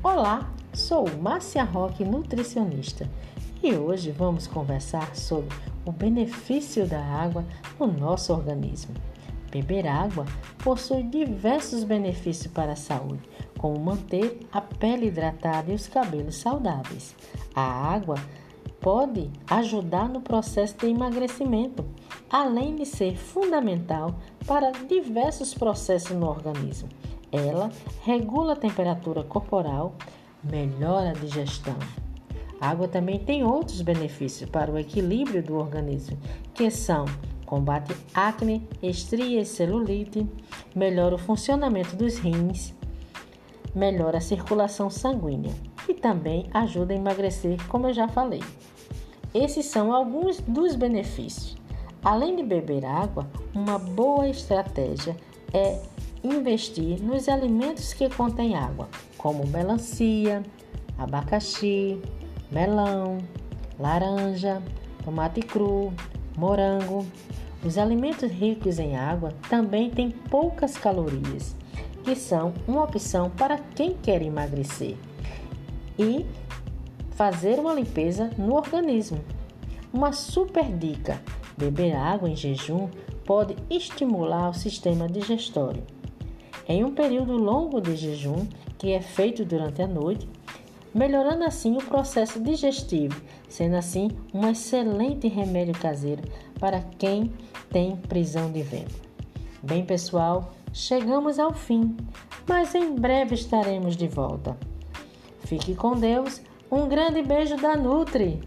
Olá, sou Márcia Roque, nutricionista, e hoje vamos conversar sobre o benefício da água no nosso organismo. Beber água possui diversos benefícios para a saúde, como manter a pele hidratada e os cabelos saudáveis. A água pode ajudar no processo de emagrecimento, além de ser fundamental para diversos processos no organismo. Ela regula a temperatura corporal, melhora a digestão. A água também tem outros benefícios para o equilíbrio do organismo, que são combate acne, estrias, celulite, melhora o funcionamento dos rins, melhora a circulação sanguínea e também ajuda a emagrecer, como eu já falei. Esses são alguns dos benefícios. Além de beber água, uma boa estratégia é investir nos alimentos que contêm água, como melancia, abacaxi, melão, laranja, tomate cru, morango. Os alimentos ricos em água também têm poucas calorias, que são uma opção para quem quer emagrecer e fazer uma limpeza no organismo. Uma super dica: beber água em jejum pode estimular o sistema digestório. Em um período longo de jejum, que é feito durante a noite, melhorando assim o processo digestivo, sendo assim um excelente remédio caseiro para quem tem prisão de vento. Bem, pessoal, chegamos ao fim, mas em breve estaremos de volta. Fique com Deus. Um grande beijo da Nutri!